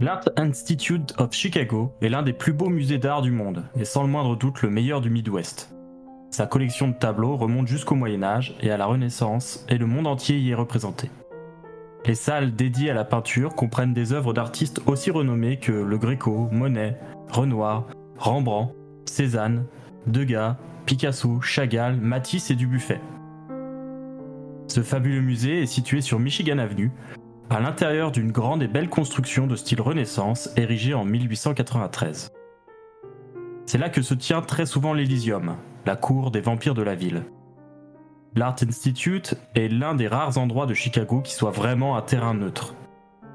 L'Art Institute of Chicago est l'un des plus beaux musées d'art du monde, et sans le moindre doute le meilleur du Midwest. Sa collection de tableaux remonte jusqu'au Moyen Âge et à la Renaissance, et le monde entier y est représenté. Les salles dédiées à la peinture comprennent des œuvres d'artistes aussi renommés que Le Greco, Monet, Renoir, Rembrandt, Cézanne, Degas, Picasso, Chagall, Matisse et Dubuffet. Ce fabuleux musée est situé sur Michigan Avenue, à l'intérieur d'une grande et belle construction de style Renaissance érigée en 1893. C'est là que se tient très souvent l'Elysium, la cour des vampires de la ville. L'Art Institute est l'un des rares endroits de Chicago qui soit vraiment un terrain neutre.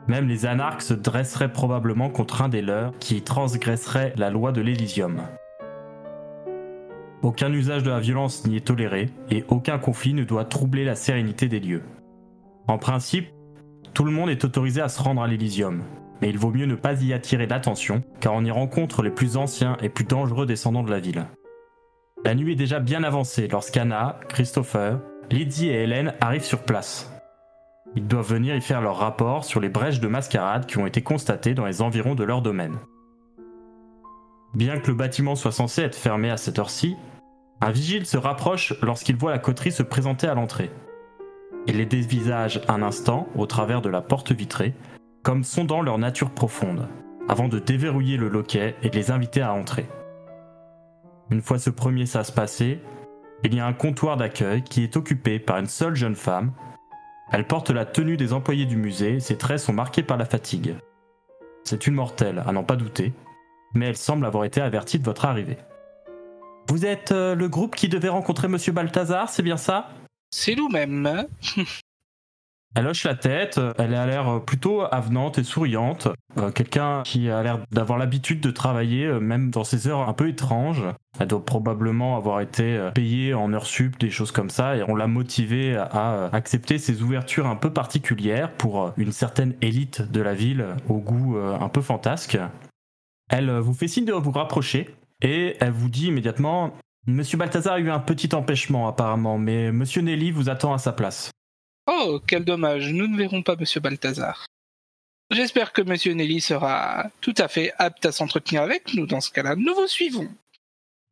Même les anarches se dresseraient probablement contre un des leurs qui transgresserait la loi de l'Elysium. Aucun usage de la violence n'y est toléré et aucun conflit ne doit troubler la sérénité des lieux. En principe, tout le monde est autorisé à se rendre à l'Elysium, mais il vaut mieux ne pas y attirer l'attention, car on y rencontre les plus anciens et plus dangereux descendants de la ville. La nuit est déjà bien avancée lorsqu'Anna, Christopher, Lydie et Hélène arrivent sur place. Ils doivent venir y faire leur rapport sur les brèches de mascarade qui ont été constatées dans les environs de leur domaine. Bien que le bâtiment soit censé être fermé à cette heure-ci, un vigile se rapproche lorsqu'il voit la coterie se présenter à l'entrée. Il les dévisage un instant au travers de la porte vitrée, comme sondant leur nature profonde, avant de déverrouiller le loquet et de les inviter à entrer. Une fois ce premier sas passé, il y a un comptoir d'accueil qui est occupé par une seule jeune femme. Elle porte la tenue des employés du musée, ses traits sont marqués par la fatigue. C'est une mortelle, à n'en pas douter, mais elle semble avoir été avertie de votre arrivée. Vous êtes euh, le groupe qui devait rencontrer Monsieur Balthazar, c'est bien ça? C'est nous-mêmes. Elle hoche la tête, elle a l'air plutôt avenante et souriante. Euh, Quelqu'un qui a l'air d'avoir l'habitude de travailler, euh, même dans ces heures un peu étranges. Elle doit probablement avoir été euh, payée en heures sup, des choses comme ça, et on l'a motivée à accepter ces ouvertures un peu particulières pour une certaine élite de la ville au goût un peu fantasque. Elle vous fait signe de vous rapprocher, et elle vous dit immédiatement Monsieur Balthazar a eu un petit empêchement apparemment, mais Monsieur Nelly vous attend à sa place. Oh, quel dommage, nous ne verrons pas Monsieur Balthazar. J'espère que Monsieur Nelly sera tout à fait apte à s'entretenir avec nous. Dans ce cas-là, nous vous suivons.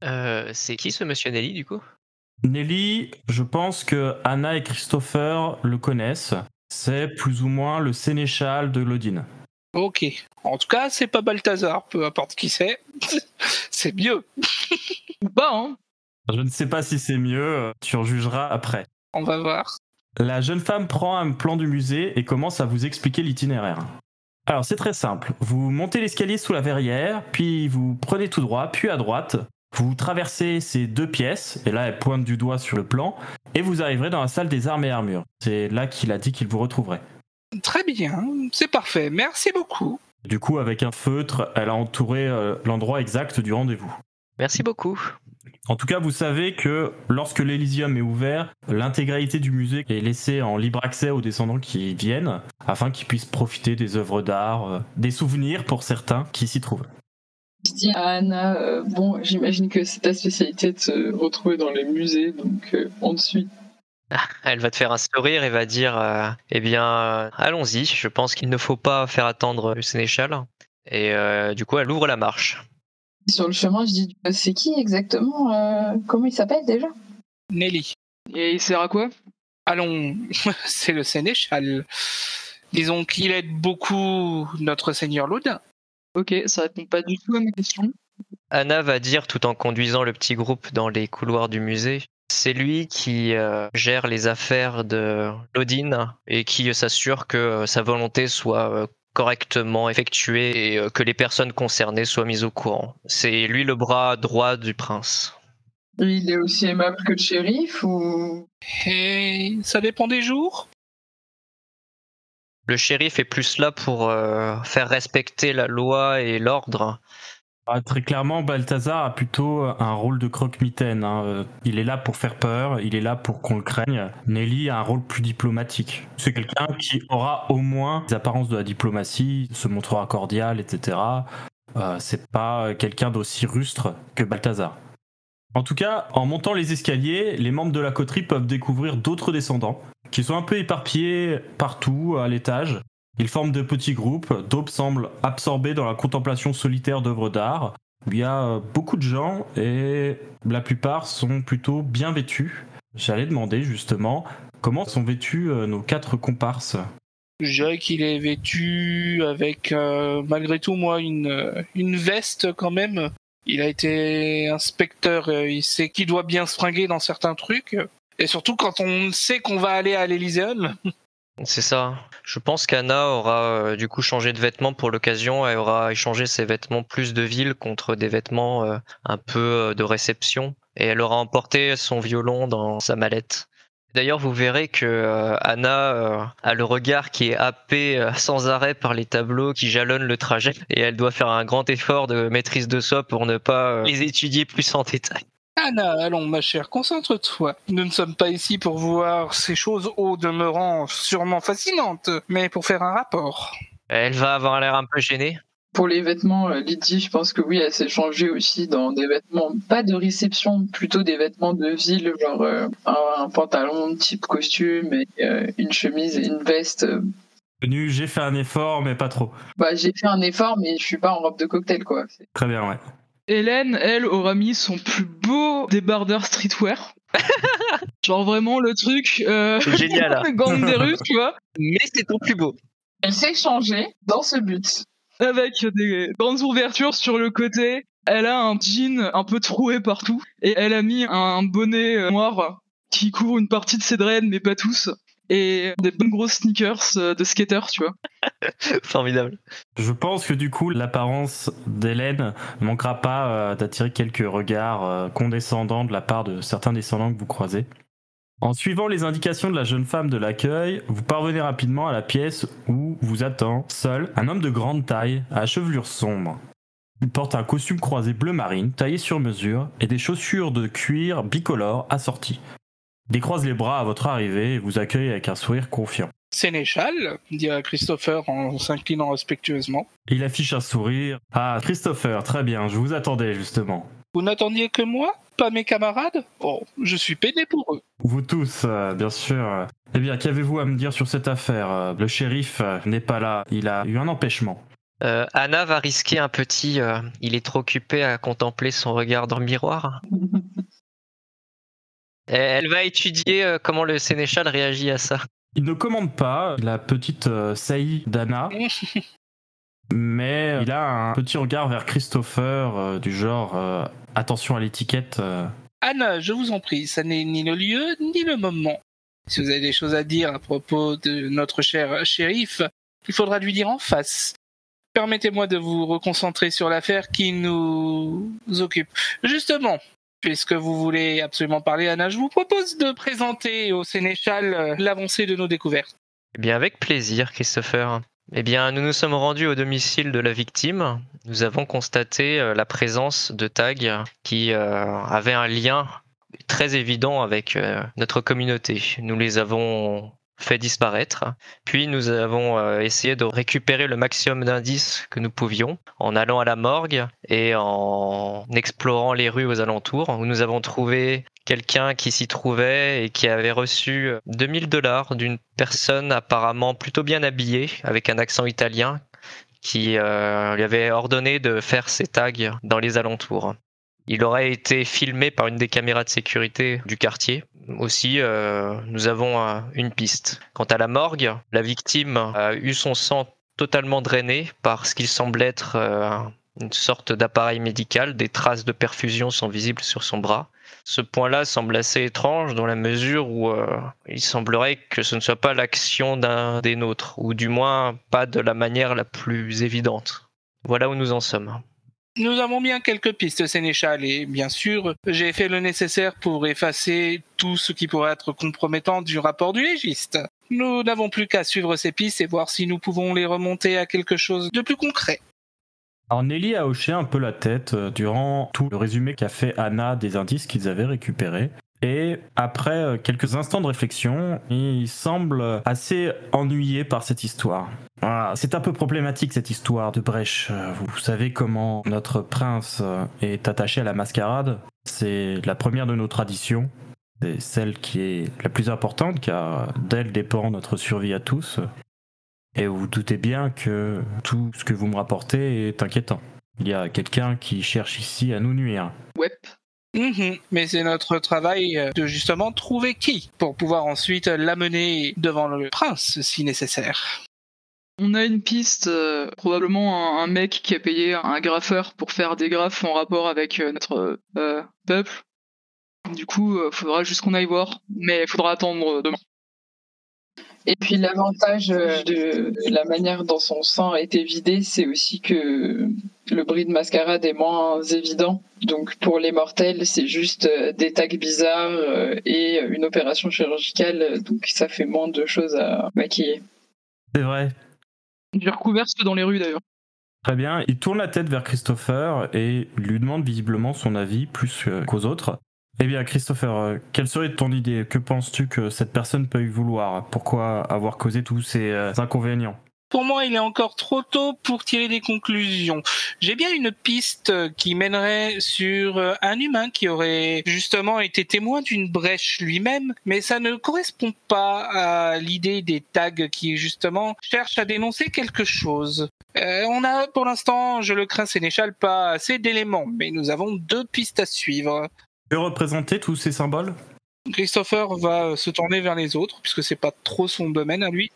Euh, c'est qui ce monsieur Nelly du coup? Nelly, je pense que Anna et Christopher le connaissent. C'est plus ou moins le sénéchal de Lodine. Ok. En tout cas, c'est pas Balthazar, peu importe qui c'est. c'est mieux. Ou pas, hein Je ne sais pas si c'est mieux, euh, tu en jugeras après. On va voir. La jeune femme prend un plan du musée et commence à vous expliquer l'itinéraire. Alors c'est très simple, vous montez l'escalier sous la verrière, puis vous prenez tout droit, puis à droite, vous traversez ces deux pièces, et là elle pointe du doigt sur le plan, et vous arriverez dans la salle des armes et armures. C'est là qu'il a dit qu'il vous retrouverait. Très bien, c'est parfait. Merci beaucoup. Du coup, avec un feutre, elle a entouré euh, l'endroit exact du rendez-vous. Merci beaucoup. En tout cas, vous savez que lorsque l'Elysium est ouvert, l'intégralité du musée est laissée en libre accès aux descendants qui viennent, afin qu'ils puissent profiter des œuvres d'art, euh, des souvenirs pour certains qui s'y trouvent. Je dis à Anna, euh, bon, j'imagine que c'est ta spécialité de se retrouver dans les musées, donc euh, on te suit. Elle va te faire un sourire et va dire euh, Eh bien, euh, allons-y, je pense qu'il ne faut pas faire attendre le sénéchal. Et euh, du coup, elle ouvre la marche. Sur le chemin, je dis, c'est qui exactement euh, Comment il s'appelle déjà? Nelly. Et il sert à quoi? Allons, c'est le sénéchal. Disons qu'il aide beaucoup notre seigneur Laudin. Ok, ça répond pas du tout à ma question. Anna va dire tout en conduisant le petit groupe dans les couloirs du musée. C'est lui qui euh, gère les affaires de Lodine et qui s'assure que euh, sa volonté soit euh, correctement effectuée et que les personnes concernées soient mises au courant. C'est lui le bras droit du prince. Il est aussi aimable que le shérif ou? Et ça dépend des jours. Le shérif est plus là pour euh, faire respecter la loi et l'ordre. Ah, très clairement, Balthazar a plutôt un rôle de croque-mitaine. hein. Euh, Il est là pour faire peur, il est là pour qu'on le craigne. Nelly a un rôle plus diplomatique. C'est quelqu'un qui aura au moins les apparences de la diplomatie, se montrera cordial, etc. Euh, c'est pas quelqu'un d'aussi rustre que Balthazar. En tout cas, en montant les escaliers, les membres de la coterie peuvent découvrir d'autres descendants qui sont un peu éparpillés partout à l'étage. Ils forment de petits groupes, d'autres semblent absorbés dans la contemplation solitaire d'œuvres d'art. Il y a euh, beaucoup de gens et la plupart sont plutôt bien vêtus. J'allais demander justement comment sont vêtus euh, nos quatre comparses? Je dirais qu'il est vêtu avec, euh, malgré tout, moi, une, une veste quand même. Il a été inspecteur, il sait qu'il doit bien se fringuer dans certains trucs. Et surtout quand on sait qu'on va aller à l'Elyséeum. C'est ça. Je pense qu'Anna aura euh, du coup changé de vêtements pour l'occasion. Elle aura échangé ses vêtements plus de ville contre des vêtements euh, un peu euh, de réception. Et elle aura emporté son violon dans sa mallette. D'ailleurs, vous verrez que Anna a le regard qui est happé sans arrêt par les tableaux qui jalonnent le trajet. Et elle doit faire un grand effort de maîtrise de soi pour ne pas les étudier plus en détail. Anna, allons ma chère, concentre-toi. Nous ne sommes pas ici pour voir ces choses au demeurant sûrement fascinantes, mais pour faire un rapport. Elle va avoir l'air un peu gênée. pour les vêtements, euh, Lydie, je pense que oui, elle s'est changée aussi dans des vêtements, pas de réception, plutôt des vêtements de ville, genre euh, un, un pantalon type costume et euh, une chemise et une veste. J'ai fait un effort, mais pas trop. Bah, j'ai fait un effort, mais je suis pas en robe de cocktail, quoi. Très bien, ouais. Hélène, elle, aura mis son plus beau débardeur streetwear. Genre vraiment le truc. Euh... C'est génial. hein. gang des Russes, tu vois. Mais c'est ton plus beau. Elle s'est changée dans ce but. Avec des grandes ouvertures sur le côté. Elle a un jean un peu troué partout. Et elle a mis un bonnet euh, noir qui couvre une partie de ses dreads, mais pas tous. Et des bonnes grosses sneakers euh, de skater, tu vois. Formidable. Je pense que du coup, l'apparence d'Hélène ne manquera pas euh, d'attirer quelques regards euh, condescendants de la part de certains descendants que vous croisez. En suivant les indications de la jeune femme de l'accueil, vous parvenez rapidement à la pièce où vous attend, seul, un homme de grande taille, à chevelure sombre. Il porte un costume croisé bleu marine, taillé sur mesure, et des chaussures de cuir bicolore assorties. Il décroise les bras à votre arrivée et vous accueille avec un sourire confiant. Sénéchal, dit Christopher en s'inclinant respectueusement. Il affiche un sourire. Ah, Christopher, très bien, je vous attendais justement. Vous n'attendiez que moi Pas mes camarades? Oh, je suis peiné pour eux. Vous tous, euh, bien sûr. Eh bien, qu'avez-vous à me dire sur cette affaire? Euh, Le shérif euh, n'est pas là, il a eu un empêchement. Euh, Anna va risquer un petit. euh, il est trop occupé à contempler son regard dans le miroir. Et Elle va étudier euh, comment le sénéchal réagit à ça. Il ne commande pas la petite euh, saillie d'Anna, mais il a un petit regard vers Christopher euh, du genre euh, attention à l'étiquette. euh. Anna, je vous en prie, ça n'est ni le lieu ni le moment. Si vous avez des choses à dire à propos de notre cher shérif, il faudra lui dire en face. Permettez-moi de vous reconcentrer sur l'affaire qui nous occupe. Justement, puisque vous voulez absolument parler, Anna, je vous propose de présenter au sénéchal euh, l'avancée de nos découvertes. Eh bien, avec plaisir, Christopher. Eh bien, nous nous sommes rendus au domicile de la victime. Nous avons constaté euh, la présence de tags qui euh, avaient un lien très évident avec notre communauté. Nous les avons fait disparaître. Puis nous avons euh, essayé de récupérer le maximum d'indices que nous pouvions en allant à la morgue et en explorant les rues aux alentours où nous avons trouvé quelqu'un qui s'y trouvait et qui avait reçu 2000 dollars d'une personne apparemment plutôt bien habillée avec un accent italien qui euh, lui avait ordonné de faire ses tags dans les alentours. Il aurait été filmé par une des caméras de sécurité du quartier. Aussi, euh, nous avons euh, une piste. Quant à la morgue, la victime a eu son sang totalement drainé par ce qu'il semble être euh, une sorte d'appareil médical, des traces de perfusion sont visibles sur son bras. Ce point-là semble assez étrange dans la mesure où il semblerait que ce ne soit pas l'action d'un des nôtres, ou du moins pas de la manière la plus évidente. Voilà où nous en sommes. Nous avons bien quelques pistes, Sénéchal, et bien sûr, j'ai fait le nécessaire pour effacer tout ce qui pourrait être compromettant du rapport du légiste. Nous n'avons plus qu'à suivre ces pistes et voir si nous pouvons les remonter à quelque chose de plus concret. Alors Nelly a hoché un peu la tête euh, durant tout le résumé qu'a fait Anna des indices qu'ils avaient récupérés. Et après euh, quelques instants de réflexion, il semble assez ennuyé par cette histoire. C'est un peu problématique cette histoire de brèche. Euh, Vous savez comment notre prince euh, est attaché à la mascarade. C'est la première de nos traditions. C'est celle qui est la plus importante car d'elle dépend notre survie à tous. Et vous doutez bien que tout ce que vous me rapportez est inquiétant. Il y a quelqu'un qui cherche ici à nous nuire. Mhm. Mais c'est notre travail euh, de justement trouver qui pour pouvoir ensuite l'amener devant le prince si nécessaire. On a une piste, euh, probablement un, mec qui a payé un graffeur pour faire des graphes en rapport avec euh, notre peuple. Du coup, euh, faudra juste qu'on aille voir, mais il faudra attendre demain. Et puis l'avantage euh, de la manière dont son sang a été vidé, c'est aussi que le bruit de mascarade est moins évident. Donc pour les mortels, c'est juste euh, des tags bizarres euh, et une opération chirurgicale. Donc ça fait moins de choses à maquiller. C'est vrai. J'ai recouvert ceux dans les rues d'ailleurs. Très bien. Il tourne la tête vers Christopher et lui demande visiblement son avis plus qu'aux autres. Eh bien, Christopher, euh, quelle serait ton idée? Que penses-tu que cette personne peut y vouloir? Pourquoi avoir causé tous ces euh, inconvénients? Pour moi, il est encore trop tôt pour tirer des conclusions. J'ai bien une piste qui mènerait sur euh, un humain qui aurait justement été témoin d'une brèche lui-même, mais ça ne correspond pas à l'idée des tags qui justement cherchent à dénoncer quelque chose. On a pour l'instant, je le crains Sénéchal, pas assez d'éléments, mais nous avons deux pistes à suivre. Représenter tous ces symboles? Christopher va se tourner vers les autres, puisque c'est pas trop son domaine à lui.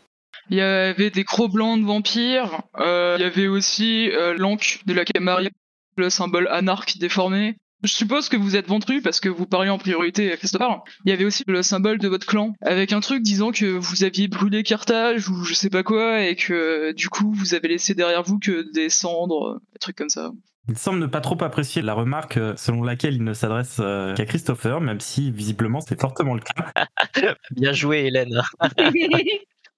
Il y avait des crocs blancs de vampires, euh, il y avait aussi euh, l'anque de la Camarilla, le symbole anarque déformé. Je suppose que vous êtes ventru parce que vous parliez en priorité à Christopher. Il y avait aussi le symbole de votre clan avec un truc disant que vous aviez brûlé Carthage ou je sais pas quoi et que du coup vous avez laissé derrière vous que des cendres, des trucs comme ça. Il semble ne pas trop apprécier la remarque euh, selon laquelle il ne s'adresse euh, qu'à Christopher, même si visiblement c'est fortement le cas. Bien joué, Hélène.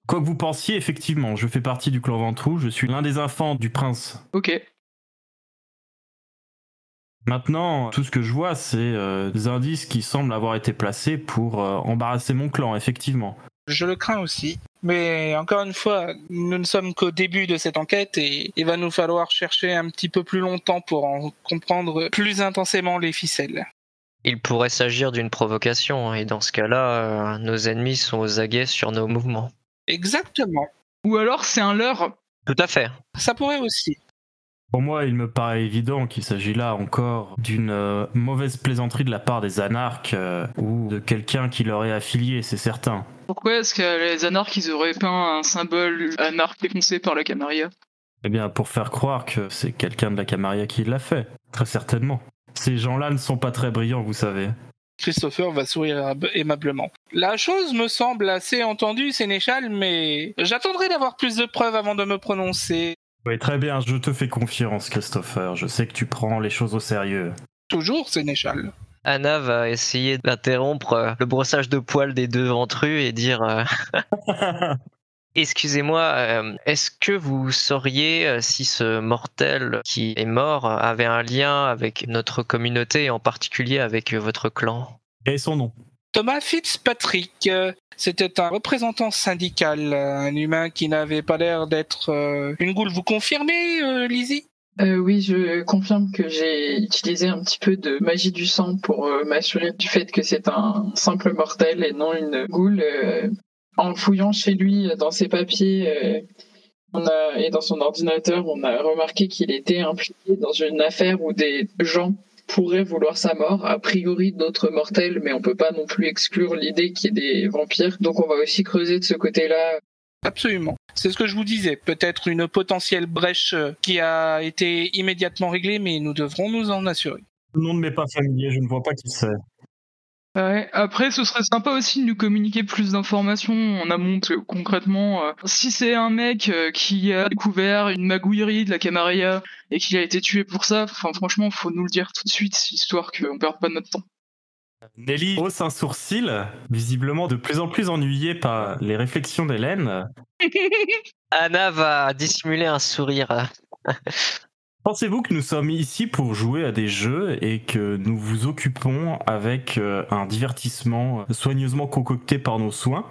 Quoi que vous pensiez, effectivement, je fais partie du clan Ventrou, je suis l'un des enfants du prince. Ok. Maintenant, tout ce que je vois, c'est euh, des indices qui semblent avoir été placés pour euh, embarrasser mon clan, effectivement. Je le crains aussi. Mais encore une fois, nous ne sommes qu'au début de cette enquête et il va nous falloir chercher un petit peu plus longtemps pour en comprendre plus intensément les ficelles. Il pourrait s'agir d'une provocation, et dans ce cas-là, euh, nos ennemis sont aux aguets sur nos mouvements. Exactement. Ou alors c'est un leurre. Tout à fait. Ça pourrait aussi. Pour moi, il me paraît évident qu'il s'agit là encore d'une euh, mauvaise plaisanterie de la part des anarques euh, ou de quelqu'un qui leur est affilié, c'est certain. Pourquoi est-ce que les anarques ils auraient peint un symbole anarque défoncé par la Camarilla Eh bien, pour faire croire que c'est quelqu'un de la Camarilla qui l'a fait, très certainement. Ces gens-là ne sont pas très brillants, vous savez. Christopher va sourire ab- aimablement. La chose me semble assez entendue, Sénéchal, mais j'attendrai d'avoir plus de preuves avant de me prononcer. Oui, très bien, je te fais confiance, Christopher. Je sais que tu prends les choses au sérieux. Toujours, Sénéchal. Anna va essayer d'interrompre euh, le brossage de poils des deux ventrus et dire euh, Excusez-moi, euh, est-ce que vous sauriez si ce mortel qui est mort avait un lien avec notre communauté et en particulier avec votre clan? Et son nom Thomas Fitzpatrick, euh, c'était un représentant syndical, un humain qui n'avait pas l'air d'être euh, une goule. Vous confirmez, euh, Lizzie? Oui, je confirme que j'ai utilisé un petit peu de magie du sang pour m'assurer du fait que c'est un simple mortel et non une goule. en fouillant chez lui dans ses papiers et dans son ordinateur, on a remarqué qu'il était impliqué dans une affaire où des gens pourraient vouloir sa mort, a priori d'autres mortels, mais on peut pas non plus exclure l'idée qu'il y ait des vampires. Donc on va aussi creuser de ce côté-là Absolument. C'est ce que je vous disais. Peut-être une potentielle brèche euh, qui a été immédiatement réglée, mais nous devrons nous en assurer. Le nom ne m'est pas familier, je ne vois pas qui c'est. Ouais, après, ce serait sympa aussi de nous communiquer plus d'informations en amont, parce que concrètement. euh, si c'est un mec euh, qui a découvert une magouillerie de la Camarilla et qui a été tué pour ça, enfin, franchement, faut nous le dire tout de suite, histoire qu'on perde pas notre temps. Nelly hausse un sourcil, visiblement de plus en plus ennuyée par les réflexions d'Hélène. Anna va dissimuler un sourire. Pensez-vous que nous sommes ici pour jouer à des jeux et que nous vous occupons avec euh, un divertissement soigneusement concocté par nos soins?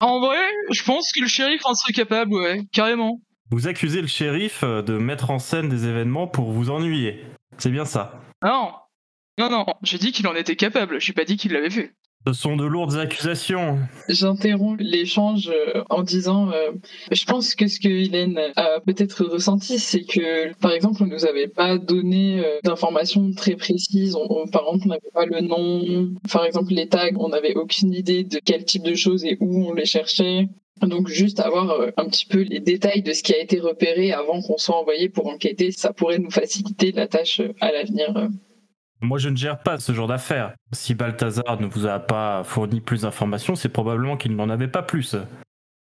En vrai, je pense que le shérif en serait capable, ouais, carrément. Vous accusez le shérif euh, de mettre en scène des événements pour vous ennuyer. C'est bien ça. Non, non, non, j'ai dit qu'il en était capable, j'ai pas dit qu'il l'avait fait. Ce sont de lourdes accusations. J'interromps l'échange euh, en disant euh, je pense que ce que Hélène a peut-être ressenti, c'est que, par exemple, on nous avait pas donné euh, d'informations très précises. Par exemple, on n'avait pas le nom. Par exemple, les tags, on n'avait aucune idée de quel type de choses et où on les cherchait. Donc juste avoir un petit peu les détails de ce qui a été repéré avant qu'on soit envoyé pour enquêter, ça pourrait nous faciliter la tâche à l'avenir. Moi, je ne gère pas ce genre d'affaires. Si Balthazar ne vous a pas fourni plus d'informations, c'est probablement qu'il n'en avait pas plus.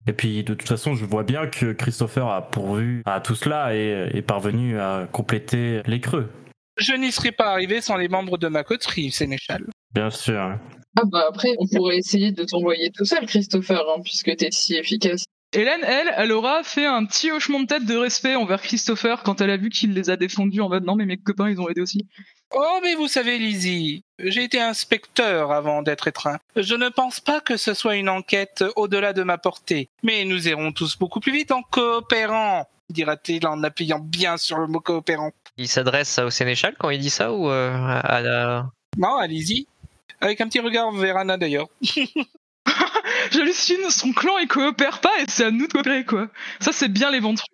Et puis, de toute façon, je vois bien que Christopher a pourvu à tout cela et est parvenu à compléter les creux. Je n'y serais pas arrivé sans les membres de ma coterie, Sénéchal. Bien sûr. Ah bah après, on pourrait essayer de t'envoyer tout seul, Christopher, hein, puisque t'es si efficace. Hélène, elle, elle aura fait un petit hochement de tête de respect envers Christopher quand elle a vu qu'il les a défendus en mode non mais mes copains ils ont aidé aussi. Oh, mais vous savez, Lizzie, j'ai été inspecteur avant d'être étreint. Je ne pense pas que ce soit une enquête au-delà de ma portée. Mais nous irons tous beaucoup plus vite en coopérant, dira-t-il en appuyant bien sur le mot coopérant. Il s'adresse au sénéchal quand il dit ça ou euh, à la... Non, à Lizzie. Avec un petit regard vers Anna d'ailleurs. J'hallucine, son clan il coopère pas et c'est à nous de coopérer quoi. Ça c'est bien les ventrus.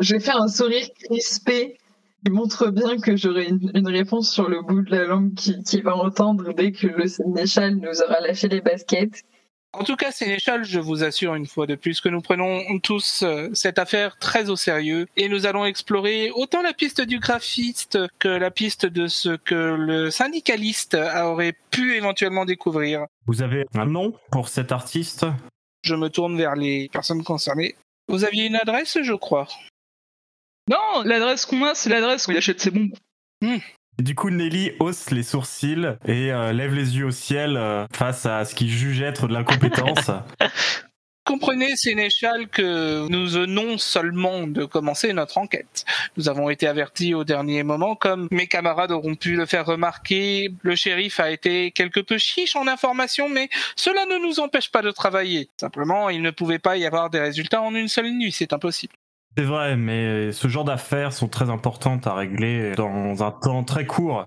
Je vais faire un sourire crispé qui montre bien que j'aurai une, réponse sur le bout de la langue qui, qui va entendre dès que le sénéchal nous aura lâché les baskets. En tout cas, Sénéchal, je vous assure une fois de plus que nous prenons tous euh, cette affaire très au sérieux et nous allons explorer autant la piste du graphiste que la piste de ce que le syndicaliste aurait pu éventuellement découvrir. Vous avez un nom pour cet artiste? Je me tourne vers les personnes concernées. Vous aviez une adresse, je crois. Non, l'adresse qu'on a c'est l'adresse où il achète ses bombes. Du coup, Nelly hausse les sourcils et euh, lève les yeux au ciel euh, face à ce qu'il juge être de l'incompétence. Comprenez, Sénéchal, que nous venons seulement de commencer notre enquête. Nous avons été avertis au dernier moment, comme mes camarades auront pu le faire remarquer. Le shérif a été quelque peu chiche en information, mais cela ne nous empêche pas de travailler. Simplement, il ne pouvait pas y avoir des résultats en une seule nuit, c'est impossible. C'est vrai, mais ce genre d'affaires sont très importantes à régler dans un temps très court.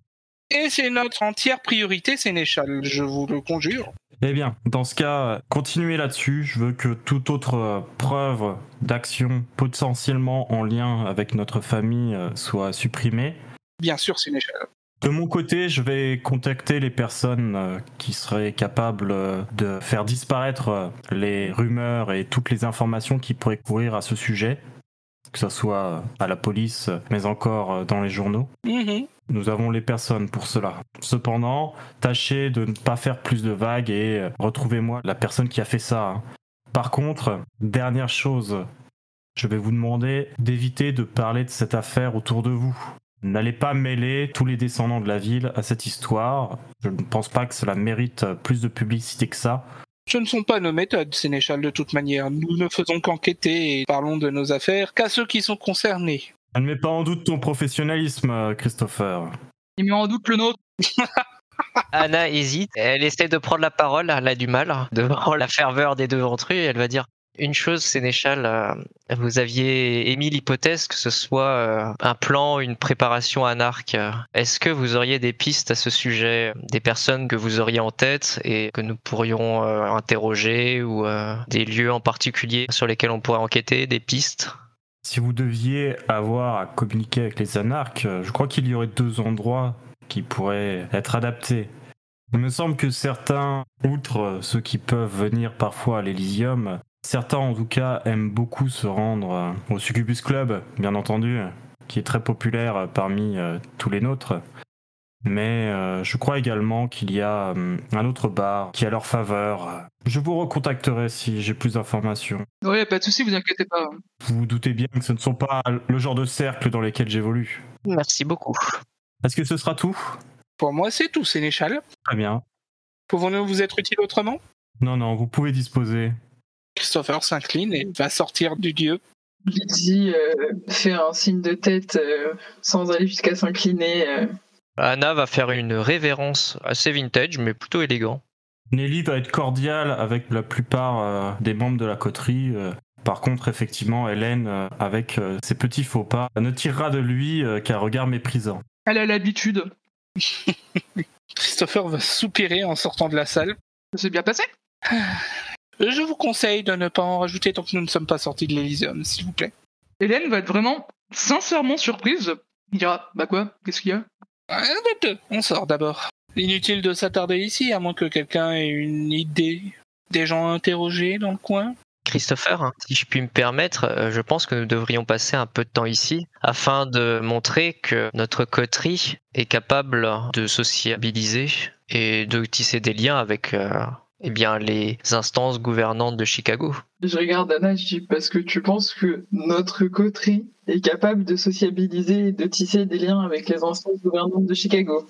Et c'est notre entière priorité, Sénéchal, je vous le conjure. Eh bien, dans ce cas, continuez là-dessus. Je veux que toute autre euh, preuve d'action potentiellement en lien avec notre famille euh, soit supprimée. Bien sûr, Sénéchal. De mon côté, je vais contacter les personnes euh, qui seraient capables euh, de faire disparaître euh, les rumeurs et toutes les informations qui pourraient courir à ce sujet, que ce soit à la police, mais encore euh, dans les journaux. Mhm. Nous avons les personnes pour cela. Cependant, tâchez de ne pas faire plus de vagues et euh, retrouvez-moi la personne qui a fait ça. hein. Par contre, dernière chose, je vais vous demander d'éviter de parler de cette affaire autour de vous. N'allez pas mêler tous les descendants de la ville à cette histoire. Je ne pense pas que cela mérite euh, plus de publicité que ça. Ce ne sont pas nos méthodes, Sénéchal, de toute manière. Nous ne faisons qu'enquêter et parlons de nos affaires qu'à ceux qui sont concernés. Je ne mets pas en doute ton professionnalisme, euh, Christopher. Il met en doute le nôtre. Anna hésite. Elle essaie de prendre la parole. Elle a du mal devant la ferveur des deux ventrus. Elle va dire une chose, Sénéchal. euh, vous aviez émis l'hypothèse que ce soit euh, un plan, une préparation anarque. Est-ce que vous auriez des pistes à ce sujet, des personnes que vous auriez en tête et que nous pourrions euh, interroger ou des lieux en particulier sur lesquels on pourrait enquêter, des pistes? Si vous deviez avoir à communiquer avec les anarques, je crois qu'il y aurait deux endroits qui pourraient être adaptés. Il me semble que certains, outre ceux qui peuvent venir parfois à l'Elysium, Certains, en tout cas, aiment beaucoup se rendre euh, au Succubus Club, bien entendu, qui est très populaire euh, parmi euh, tous les nôtres. Mais euh, je crois également qu'il y a euh, un autre bar qui a leur faveur. Je vous recontacterai si j'ai plus d'informations. Ouais, pas de soucis, vous inquiétez pas. Vous vous doutez bien que ce ne sont pas le genre de cercle dans lesquels j'évolue. Merci beaucoup. Est-ce que ce sera tout? Pour moi, c'est tout, Sénéchal. Très bien. Pouvons-nous vous être utiles autrement? Non, non, vous pouvez disposer. Christopher s'incline et va sortir du dieu. Lydie euh, fait un signe de tête euh, sans aller jusqu'à s'incliner. euh. Anna va faire une révérence assez vintage, mais plutôt élégant. Nelly va être cordiale avec la plupart euh, des membres de la coterie. euh. par contre, effectivement, Hélène, euh, avec euh, ses petits faux pas, ne tirera de lui euh, qu'un regard méprisant. Elle a l'habitude. Christopher va soupirer en sortant de la salle. Ça s'est bien passé? Je vous conseille de ne pas en rajouter tant que nous ne sommes pas sortis de l'Elysium, s'il vous plaît. Hélène va être vraiment sincèrement surprise. Il dira Bah quoi Qu'est-ce qu'il y a? Deux, on sort d'abord. Inutile de s'attarder ici, à moins que quelqu'un ait une idée. Des gens interrogés dans le coin. Christopher, si je puis me permettre, euh, je pense que nous devrions passer un peu de temps ici afin de montrer que notre coterie est capable de sociabiliser et de tisser des liens avec euh, eh bien, les instances gouvernantes de Chicago. Je regarde Anna, je dis parce que tu penses que notre coterie est capable de sociabiliser et de tisser des liens avec les instances gouvernantes de Chicago.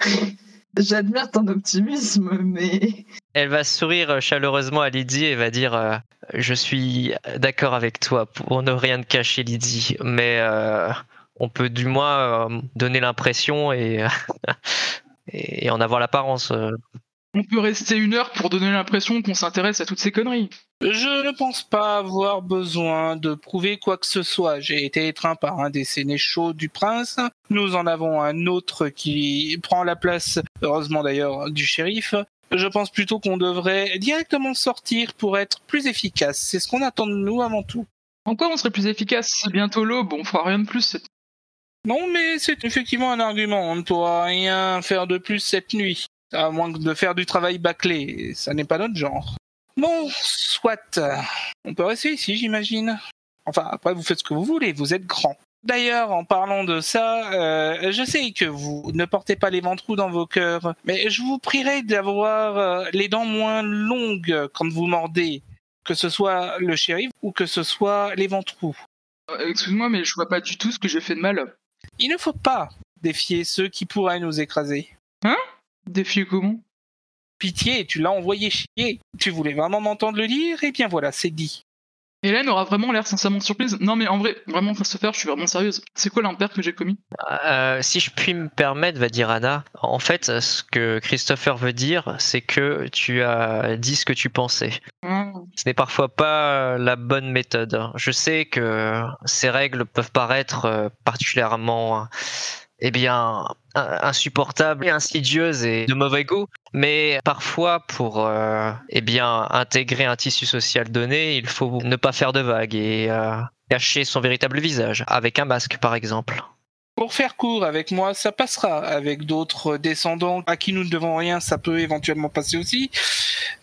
J'admire ton optimisme, mais Elle va sourire chaleureusement à Lydie et va dire euh, Je suis d'accord avec toi pour ne rien te cacher, Lydie, mais euh, on peut du moins euh, donner l'impression et, et en avoir l'apparence. On peut rester une heure pour donner l'impression qu'on s'intéresse à toutes ces conneries. Je ne pense pas avoir besoin de prouver quoi que ce soit. J'ai été étreint par un des sénéchaux du prince. Nous en avons un autre qui prend la place, heureusement d'ailleurs, du shérif. Je pense plutôt qu'on devrait directement sortir pour être plus efficace. C'est ce qu'on attend de nous avant tout. En quoi on serait plus efficace C'est bientôt l'aube, on fera rien de plus. cette- Non, mais c'est effectivement un argument. On ne pourra rien faire de plus cette nuit. À moins que de faire du travail bâclé. Ça n'est pas notre genre. Bon, soit. On peut rester ici, j'imagine. Enfin, après, vous faites ce que vous voulez. Vous êtes grand. D'ailleurs, en parlant de ça, euh, je sais que vous ne portez pas les ventrous dans vos cœurs, mais je vous prierai d'avoir euh, les dents moins longues quand vous mordez, que ce soit le shérif ou que ce soit les ventrous. Euh, Excuse-moi, mais je vois pas du tout ce que j'ai fait de mal. Il ne faut pas défier ceux qui pourraient nous écraser. Défier comment Pitié, tu l'as envoyé chier. Tu voulais vraiment m'entendre le dire? Et bien voilà, c'est dit. Hélène aura vraiment l'air sincèrement surprise. Non, mais en vrai, vraiment, Christopher, je suis vraiment sérieuse. C'est quoi l'impair que j'ai commis? Euh, si je puis me permettre, va dire Anna, en fait, ce que Christopher veut dire, c'est que tu as dit ce que tu pensais. Ah, Ce n'est parfois pas la bonne méthode. Je sais que ces règles peuvent paraître euh, particulièrement, eh bien, in- insupportables et insidieuses et de mauvais goût, mais parfois pour, euh, eh bien, intégrer un tissu social donné, il faut ne pas faire de vagues et euh, cacher son véritable visage avec un masque, par exemple. Pour faire court avec moi, ça passera. Avec d'autres descendants à qui nous ne devons rien, ça peut éventuellement passer aussi.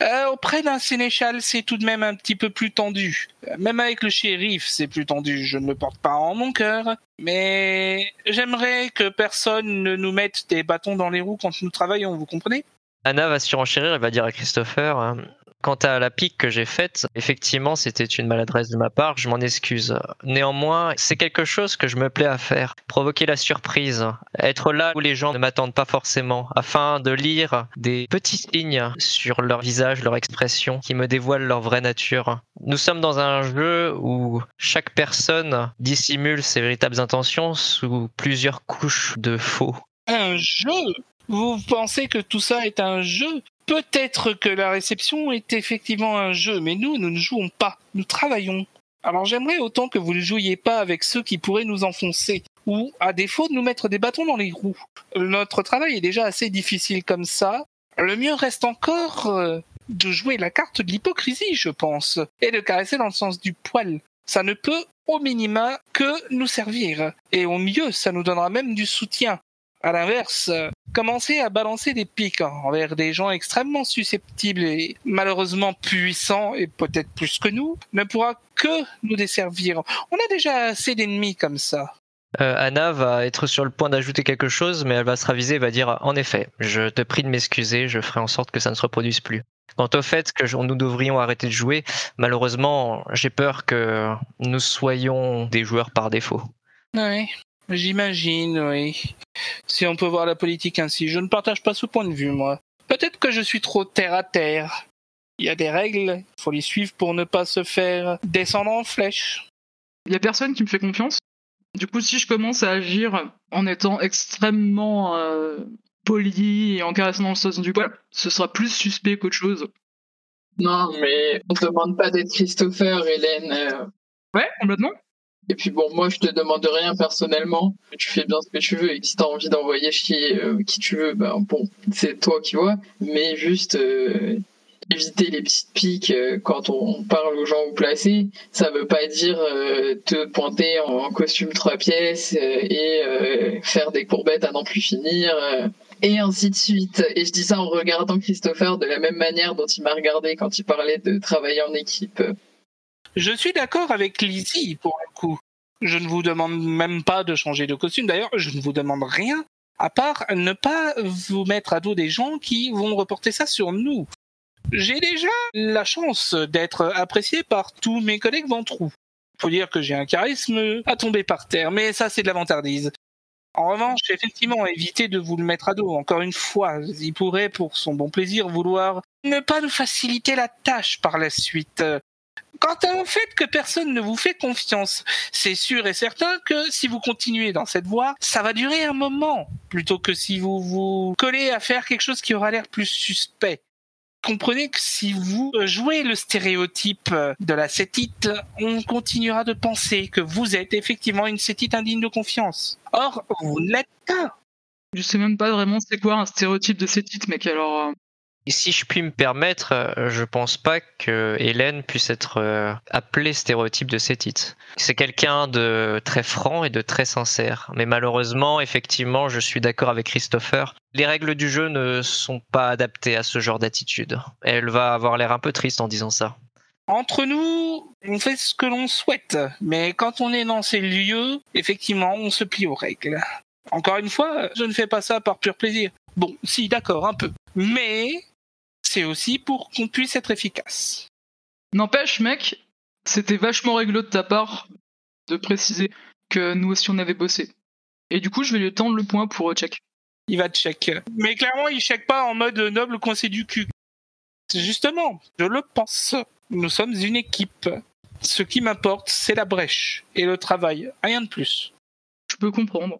Euh, auprès d'un sénéchal, c'est tout de même un petit peu plus tendu. Euh, Même avec le shérif, c'est plus tendu. Je ne le porte pas en mon cœur. Mais j'aimerais que personne ne nous mette des bâtons dans les roues quand nous travaillons, vous comprenez? Anna va surenchérir et va dire à Christopher hein, Quant à la pique que j'ai faite, effectivement, c'était une maladresse de ma part, je m'en excuse. Néanmoins, c'est quelque chose que je me plais à faire. Provoquer la surprise, être là où les gens ne m'attendent pas forcément, afin de lire des petits signes sur leur visage, leur expression, qui me dévoilent leur vraie nature. Nous sommes dans un jeu où chaque personne dissimule ses véritables intentions sous plusieurs couches de faux. Un jeu? Vous pensez que tout ça est un jeu? Peut-être que la réception est effectivement un jeu, mais nous, nous ne jouons pas, nous travaillons. Alors j'aimerais autant que vous ne jouiez pas avec ceux qui pourraient nous enfoncer, ou à défaut de nous mettre des bâtons dans les roues. Notre travail est déjà assez difficile comme ça. Le mieux reste encore euh, de jouer la carte de l'hypocrisie, je pense, et de caresser dans le sens du poil. Ça ne peut, au minima, que nous servir. Et au mieux, ça nous donnera même du soutien. À l'inverse, euh, commencer à balancer des pics envers des gens extrêmement susceptibles et malheureusement puissants, et peut-être plus que nous, ne pourra que nous desservir. On a déjà assez d'ennemis comme ça. Euh, Anna va être sur le point d'ajouter quelque chose, mais elle va se raviser et va dire En effet, je te prie de m'excuser, je ferai en sorte que ça ne se reproduise plus. Quant au fait que nous devrions arrêter de jouer, malheureusement, j'ai peur que nous soyons des joueurs par défaut. Oui, j'imagine, oui. Si on peut voir la politique ainsi, je ne partage pas ce point de vue, moi. Peut-être que je suis trop terre à terre. Il y a des règles, il faut les suivre pour ne pas se faire descendre en flèche. Il y a personne qui me fait confiance. Du coup, si je commence à agir en étant extrêmement euh, poli et en caressant dans le sens du poil, ce sera plus suspect qu'autre chose. Non, mais on te demande pas d'être Christopher, Hélène. euh. Ouais, complètement. Et puis bon, moi je te demande rien personnellement. Tu fais bien ce que tu veux et si t'as envie d'envoyer chier euh, qui tu veux, ben bon, c'est toi qui vois. Mais juste euh, éviter les petites piques euh, quand on parle aux gens ou placés, ça veut pas dire te pointer en costume trois pièces et faire des courbettes à n'en plus finir. et ainsi de suite. Et je dis ça en regardant Christopher de la même manière dont il m'a regardé quand il parlait de travailler en équipe. Je suis d'accord avec Lizzie pour le coup. Je ne vous demande même pas de changer de costume. D'ailleurs, je ne vous demande rien à part ne pas vous mettre à dos des gens qui vont reporter ça sur nous. J'ai déjà la chance d'être apprécié par tous mes collègues ventrous. Faut dire que j'ai un charisme à tomber par terre, mais ça c'est de la vantardise. En revanche, effectivement, évitez de vous le mettre à dos. Encore une fois, il pourrait, pour son bon plaisir, vouloir ne pas nous faciliter la tâche par la suite. Quant au fait que personne ne vous fait confiance, c'est sûr et certain que si vous continuez dans cette voie, ça va durer un moment, plutôt que si vous vous collez à faire quelque chose qui aura l'air plus suspect. Comprenez que si vous jouez le stéréotype de la cétite, on continuera de penser que vous êtes effectivement une cétite indigne de confiance. Or, vous ne pas. Je sais même pas vraiment c'est quoi un stéréotype de ces titres, mec. Alors, euh, si je puis me permettre, euh, je pense pas que Hélène puisse être euh, appelée stéréotype de Sétite. C'est quelqu'un de très franc et de très sincère. Mais malheureusement, effectivement, je suis d'accord avec Christopher. Les règles du jeu ne sont pas adaptées à ce genre d'attitude. Elle va avoir l'air un peu triste en disant ça. Entre nous, on fait ce que l'on souhaite, mais quand on est dans ces lieux, effectivement, on se plie aux règles. Encore une fois, je ne fais pas ça par pur plaisir. Bon, si, d'accord, un peu. Mais c'est aussi pour qu'on puisse être efficace. n'empêche, mec, c'était vachement réglo de ta part de préciser que nous aussi on avait bossé. Et du coup, je vais lui tendre le point pour euh, check. Il va check. Mais clairement, il check pas en mode noble coincé du cul. Justement, je le pense. Nous sommes une équipe. Ce qui m'importe, c'est la brèche et le travail. Rien de plus. Je peux comprendre.